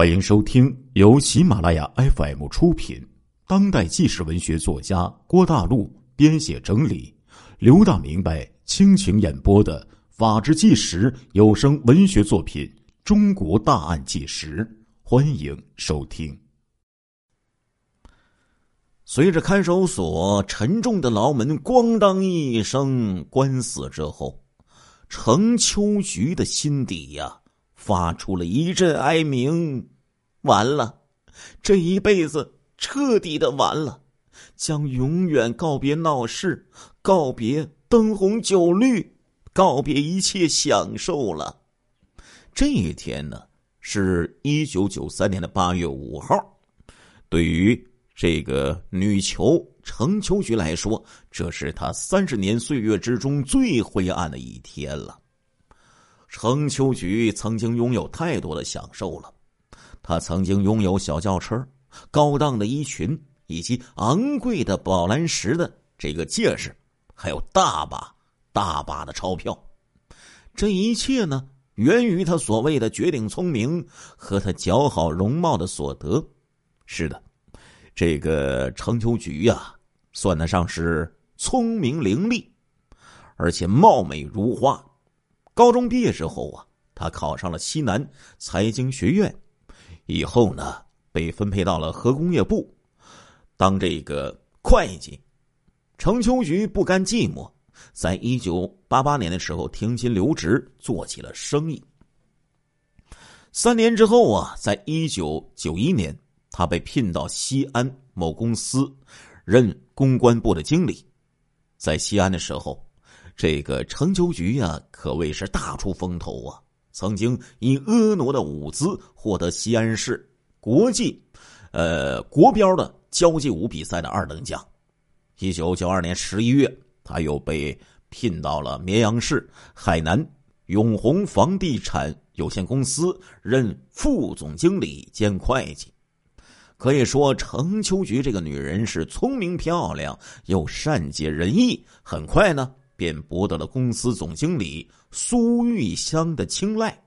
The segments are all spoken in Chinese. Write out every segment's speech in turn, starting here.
欢迎收听由喜马拉雅 FM 出品、当代纪实文学作家郭大陆编写整理、刘大明白倾情演播的《法制纪实》有声文学作品《中国大案纪实》，欢迎收听。随着看守所沉重的牢门“咣当”一声关死之后，程秋菊的心底呀。发出了一阵哀鸣，完了，这一辈子彻底的完了，将永远告别闹市，告别灯红酒绿，告别一切享受了。这一天呢，是一九九三年的八月五号，对于这个女囚程秋菊来说，这是她三十年岁月之中最灰暗的一天了。程秋菊曾经拥有太多的享受了，他曾经拥有小轿车、高档的衣裙，以及昂贵的宝蓝石的这个戒指，还有大把大把的钞票。这一切呢，源于他所谓的绝顶聪明和他姣好容貌的所得。是的，这个程秋菊呀，算得上是聪明伶俐，而且貌美如花。高中毕业之后啊，他考上了西南财经学院，以后呢被分配到了核工业部，当这个会计。程秋菊不甘寂寞，在一九八八年的时候停薪留职，做起了生意。三年之后啊，在一九九一年，他被聘到西安某公司任公关部的经理，在西安的时候。这个程秋菊呀，可谓是大出风头啊！曾经以婀娜的舞姿获得西安市国际，呃国标的交际舞比赛的二等奖。一九九二年十一月，他又被聘到了绵阳市海南永宏房地产有限公司任副总经理兼会计。可以说，程秋菊这个女人是聪明漂亮又善解人意。很快呢。便博得了公司总经理苏玉香的青睐。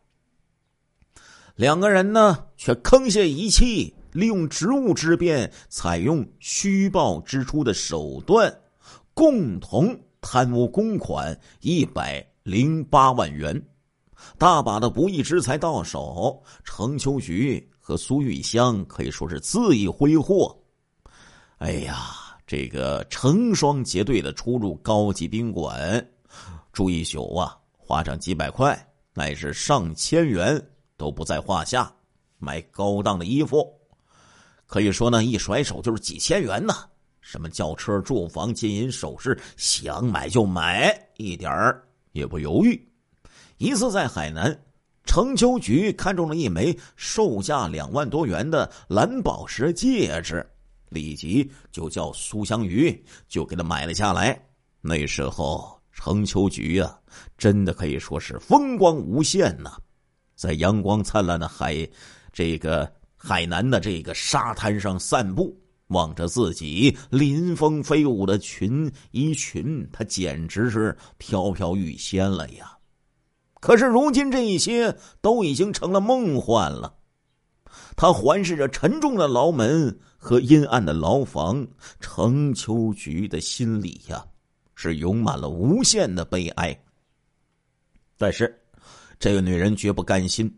两个人呢，却坑下一气，利用职务之便，采用虚报支出的手段，共同贪污公款一百零八万元，大把的不义之财到手。程秋菊和苏玉香可以说是恣意挥霍。哎呀！这个成双结对的出入高级宾馆，住一宿啊，花上几百块乃至上千元都不在话下。买高档的衣服，可以说呢，一甩手就是几千元呢。什么轿车、住房、金银首饰，想买就买，一点儿也不犹豫。一次在海南，程秋菊看中了一枚售价两万多元的蓝宝石戒指。立即就叫苏香鱼，就给他买了下来。那时候程秋菊啊，真的可以说是风光无限呐，在阳光灿烂的海，这个海南的这个沙滩上散步，望着自己临风飞舞的裙衣裙，她简直是飘飘欲仙了呀。可是如今这一些都已经成了梦幻了。他环视着沉重的牢门和阴暗的牢房，程秋菊的心里呀，是涌满了无限的悲哀。但是，这个女人绝不甘心，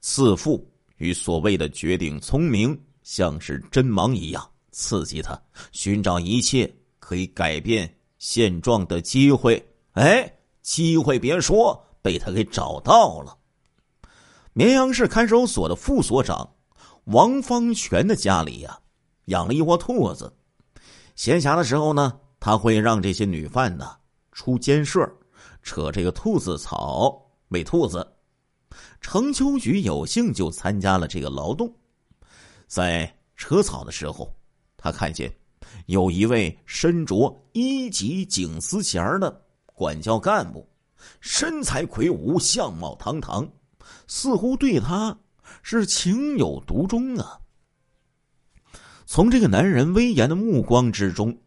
自负与所谓的绝顶聪明，像是针芒一样刺激她，寻找一切可以改变现状的机会。哎，机会别说，被他给找到了。绵阳市看守所的副所长。王方全的家里呀，养了一窝兔子。闲暇的时候呢，他会让这些女犯呢出监舍，扯这个兔子草喂兔子。程秋菊有幸就参加了这个劳动。在扯草的时候，他看见有一位身着一级警司衔的管教干部，身材魁梧，相貌堂堂，似乎对他。是情有独钟啊！从这个男人威严的目光之中，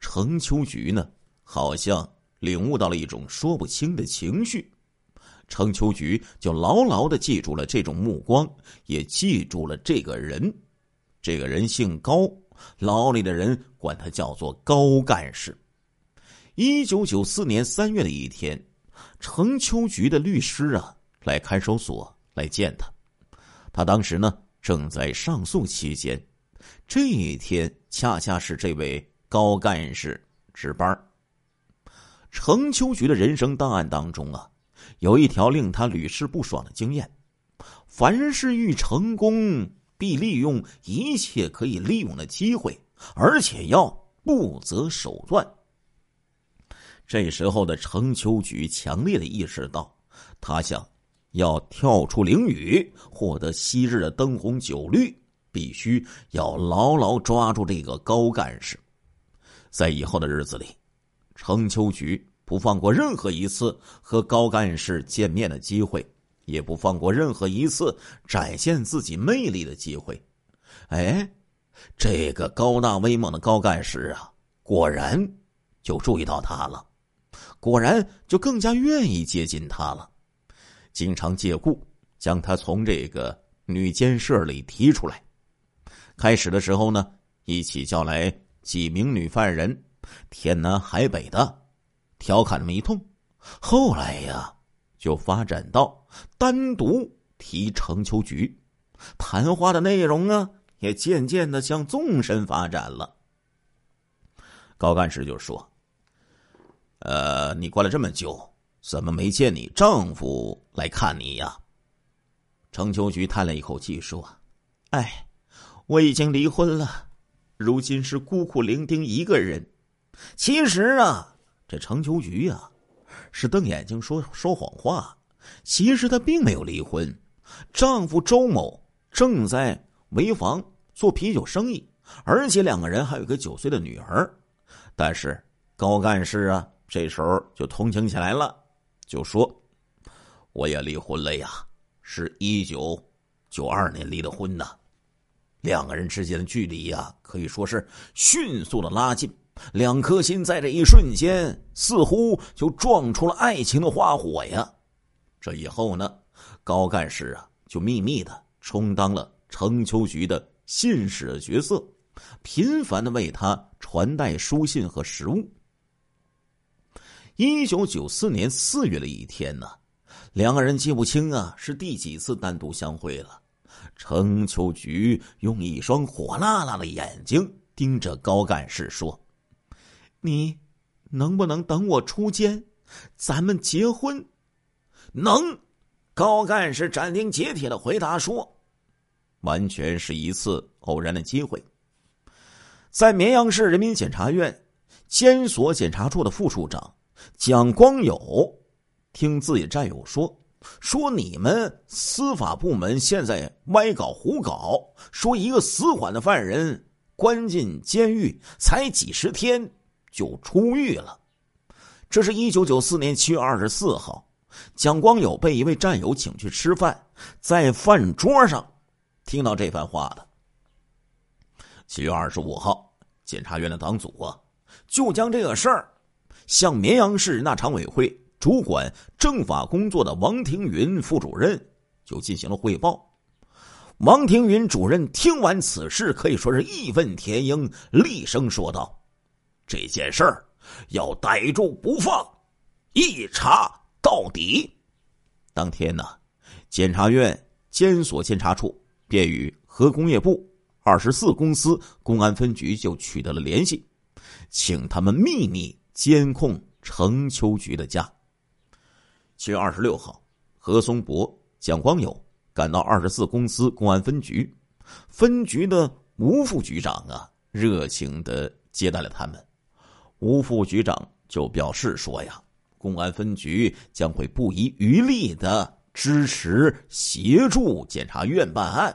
程秋菊呢，好像领悟到了一种说不清的情绪。程秋菊就牢牢的记住了这种目光，也记住了这个人。这个人姓高，牢里的人管他叫做高干事。一九九四年三月的一天，程秋菊的律师啊来看守所来见他，他当时呢正在上诉期间，这一天恰恰是这位高干事值班。程秋菊的人生档案当中啊。有一条令他屡试不爽的经验：凡事欲成功，必利用一切可以利用的机会，而且要不择手段。这时候的程秋菊强烈的意识到，他想要跳出囹圄，获得昔日的灯红酒绿，必须要牢牢抓住这个高干事。在以后的日子里，程秋菊。不放过任何一次和高干事见面的机会，也不放过任何一次展现自己魅力的机会。哎，这个高大威猛的高干事啊，果然就注意到他了，果然就更加愿意接近他了，经常借故将他从这个女监舍里提出来。开始的时候呢，一起叫来几名女犯人，天南海北的。调侃这么一通，后来呀，就发展到单独提程秋菊，谈话的内容啊，也渐渐的向纵深发展了。高干事就说：“呃，你关了这么久，怎么没见你丈夫来看你呀？”程秋菊叹了一口气说：“哎，我已经离婚了，如今是孤苦伶仃一个人。其实啊。”这程秋菊呀，是瞪眼睛说说谎话。其实她并没有离婚，丈夫周某正在潍坊做啤酒生意，而且两个人还有个九岁的女儿。但是高干事啊，这时候就同情起来了，就说：“我也离婚了呀，是一九九二年离的婚呐。”两个人之间的距离呀，可以说是迅速的拉近。两颗心在这一瞬间，似乎就撞出了爱情的花火呀！这以后呢，高干事啊，就秘密的充当了程秋菊的信使的角色，频繁的为他传带书信和食物。一九九四年四月的一天呢，两个人记不清啊是第几次单独相会了。程秋菊用一双火辣辣的眼睛盯着高干事说。你能不能等我出监，咱们结婚？能。高干事斩钉截铁的回答说：“完全是一次偶然的机会。”在绵阳市人民检察院监所检察处的副处长蒋光友听自己战友说：“说你们司法部门现在歪搞胡搞，说一个死缓的犯人关进监狱才几十天。”就出狱了。这是一九九四年七月二十四号，蒋光友被一位战友请去吃饭，在饭桌上听到这番话的。七月二十五号，检察院的党组啊，就将这个事儿向绵阳市人大常委会主管政法工作的王庭云副主任就进行了汇报。王庭云主任听完此事，可以说是义愤填膺，厉声说道。这件事儿要逮住不放，一查到底。当天呢，检察院监所监察处便与核工业部二十四公司公安分局就取得了联系，请他们秘密监控程秋菊的家。七月二十六号，何松博、蒋光友赶到二十四公司公安分局，分局的吴副局长啊，热情的接待了他们。吴副局长就表示说：“呀，公安分局将会不遗余力的支持协助检察院办案，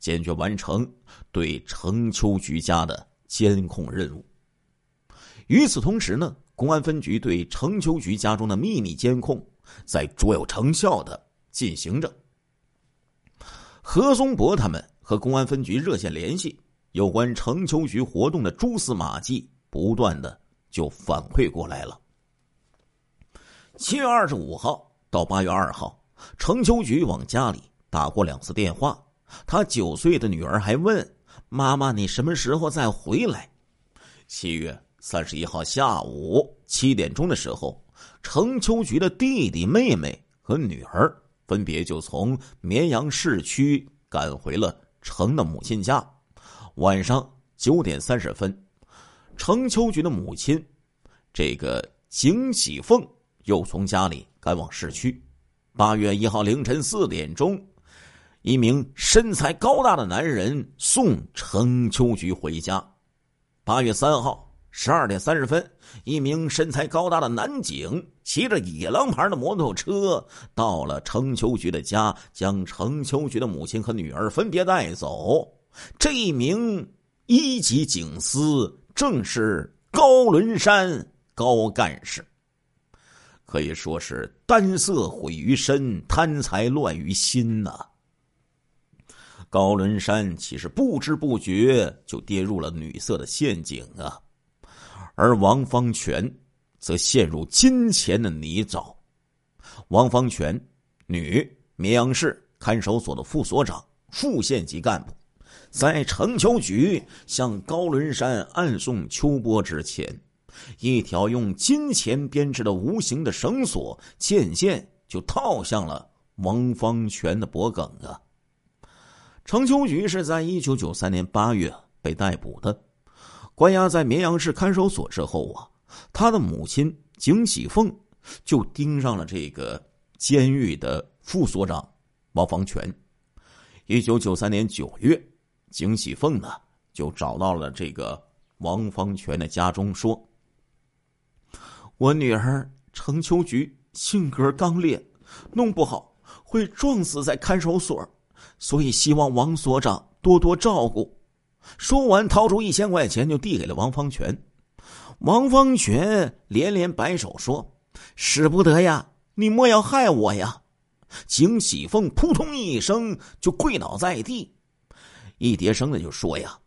坚决完成对程秋菊家的监控任务。与此同时呢，公安分局对程秋菊家中的秘密监控在卓有成效的进行着。何松博他们和公安分局热线联系，有关程秋菊活动的蛛丝马迹不断的。”就反馈过来了。七月二十五号，到八月二号，程秋菊往家里打过两次电话，他九岁的女儿还问妈妈：“你什么时候再回来？”七月三十一号下午七点钟的时候，程秋菊的弟弟、妹妹和女儿分别就从绵阳市区赶回了程的母亲家。晚上九点三十分，程秋菊的母亲，这个景喜凤又从家里赶往市区。八月一号凌晨四点钟，一名身材高大的男人送程秋菊回家。八月三号十二点三十分，一名身材高大的男警骑着野狼牌的摩托车到了程秋菊的家，将程秋菊的母亲和女儿分别带走。这一名一级警司正是高伦山高干事，可以说是丹色毁于身，贪财乱于心呐。高伦山其实不知不觉就跌入了女色的陷阱啊，而王方全则陷入金钱的泥沼。王方全，女，绵阳市看守所的副所长、副县级干部。在城秋局向高伦山暗送秋波之前，一条用金钱编织的无形的绳索渐渐就套向了王方全的脖颈啊！程秋菊是在一九九三年八月被逮捕的，关押在绵阳市看守所之后啊，他的母亲景喜凤就盯上了这个监狱的副所长王方全。一九九三年九月。景喜凤呢，就找到了这个王方全的家中，说：“我女儿程秋菊性格刚烈，弄不好会撞死在看守所，所以希望王所长多多照顾。”说完，掏出一千块钱就递给了王方全。王方全连连摆手说：“使不得呀，你莫要害我呀！”景喜凤扑通一声就跪倒在地。一叠声的就说：“呀，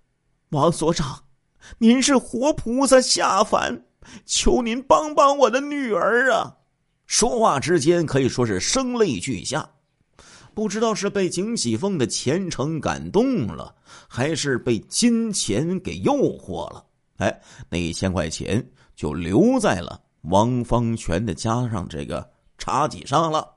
王所长，您是活菩萨下凡，求您帮帮我的女儿啊！”说话之间可以说是声泪俱下，不知道是被景喜凤的虔诚感动了，还是被金钱给诱惑了。哎，那一千块钱就留在了王方全的家上这个茶几上了。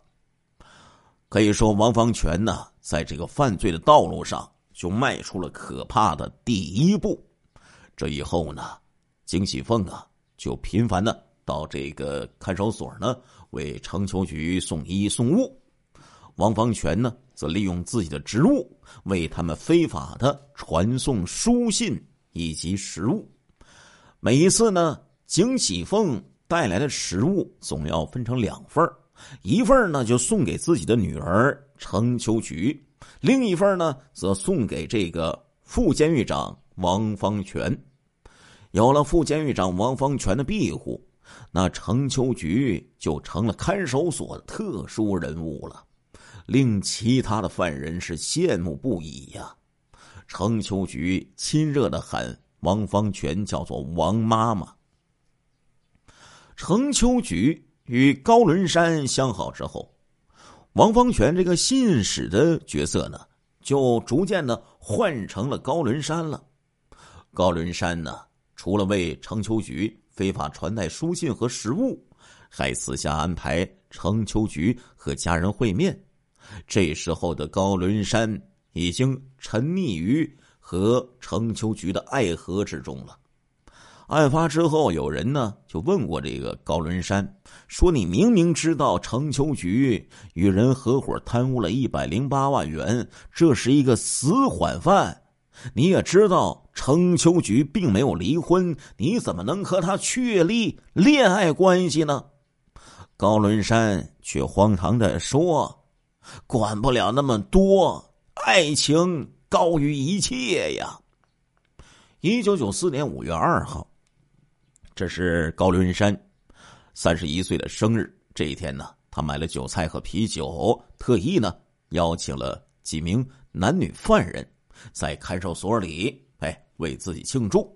可以说，王方全呢，在这个犯罪的道路上。就迈出了可怕的第一步。这以后呢，景喜凤啊，就频繁的到这个看守所呢，为程秋菊送衣送物。王方全呢，则利用自己的职务，为他们非法的传送书信以及食物。每一次呢，景喜凤带来的食物总要分成两份一份呢就送给自己的女儿程秋菊。另一份呢，则送给这个副监狱长王方全。有了副监狱长王方全的庇护，那程秋菊就成了看守所的特殊人物了，令其他的犯人是羡慕不已呀。程秋菊亲热的喊王方全叫做王妈妈。程秋菊与高伦山相好之后。王方全这个信使的角色呢，就逐渐的换成了高伦山了。高伦山呢，除了为程秋菊非法传带书信和食物，还私下安排程秋菊和家人会面。这时候的高伦山已经沉溺于和程秋菊的爱河之中了。案发之后，有人呢就问过这个高伦山，说：“你明明知道程秋菊与人合伙贪污了一百零八万元，这是一个死缓犯，你也知道程秋菊并没有离婚，你怎么能和他确立恋爱关系呢？”高伦山却荒唐的说：“管不了那么多，爱情高于一切呀。”一九九四年五月二号。这是高伦山三十一岁的生日。这一天呢，他买了酒菜和啤酒，特意呢邀请了几名男女犯人，在看守所里哎为自己庆祝。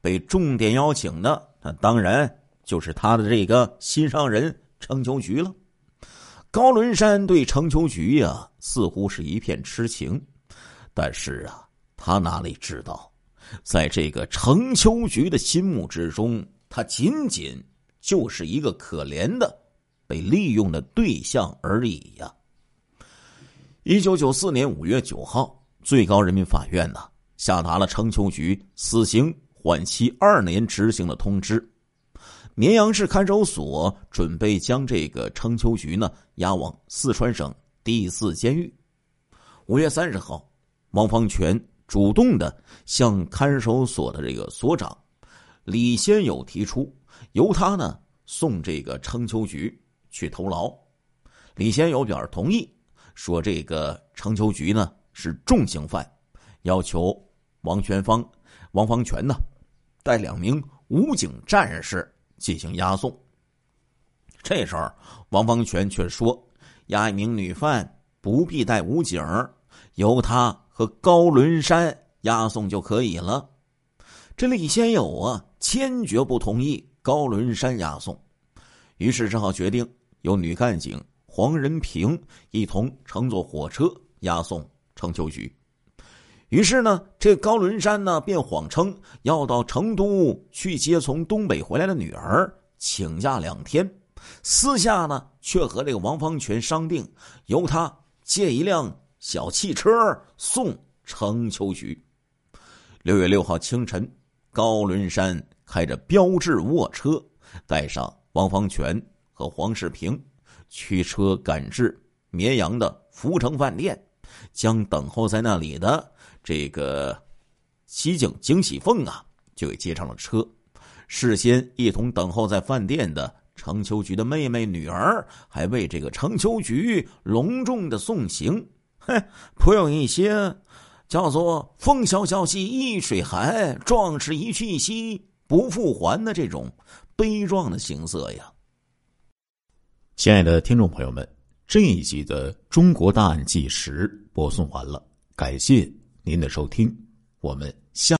被重点邀请的，那当然就是他的这个心上人程秋菊了。高伦山对程秋菊呀，似乎是一片痴情，但是啊，他哪里知道，在这个程秋菊的心目之中，他仅仅就是一个可怜的、被利用的对象而已呀。一九九四年五月九号，最高人民法院呢下达了程秋菊死刑缓期二年执行的通知。绵阳市看守所准备将这个程秋菊呢押往四川省第四监狱。五月三十号，王方全主动的向看守所的这个所长李先友提出，由他呢送这个程秋菊去投牢。李先友表示同意，说这个程秋菊呢是重刑犯，要求王全芳、王方全呢带两名武警战士。进行押送。这时候，王方全却说：“押一名女犯不必带武警，由他和高伦山押送就可以了。”这李先友啊，坚决不同意高伦山押送，于是只好决定由女干警黄仁平一同乘坐火车押送程秋菊。于是呢，这高伦山呢便谎称要到成都去接从东北回来的女儿，请假两天，私下呢却和这个王方全商定，由他借一辆小汽车送程秋菊。六月六号清晨，高伦山开着标致卧车，带上王方全和黄世平，驱车赶至绵阳的福城饭店，将等候在那里的。这个西景惊喜凤啊，就给接上了车。事先一同等候在饭店的程秋菊的妹妹、女儿，还为这个程秋菊隆重的送行。嘿，颇有一些叫做“风萧萧兮易水寒，壮士一去兮不复还”的这种悲壮的形色呀。亲爱的听众朋友们，这一集的《中国大案纪实》播送完了，感谢。您的收听，我们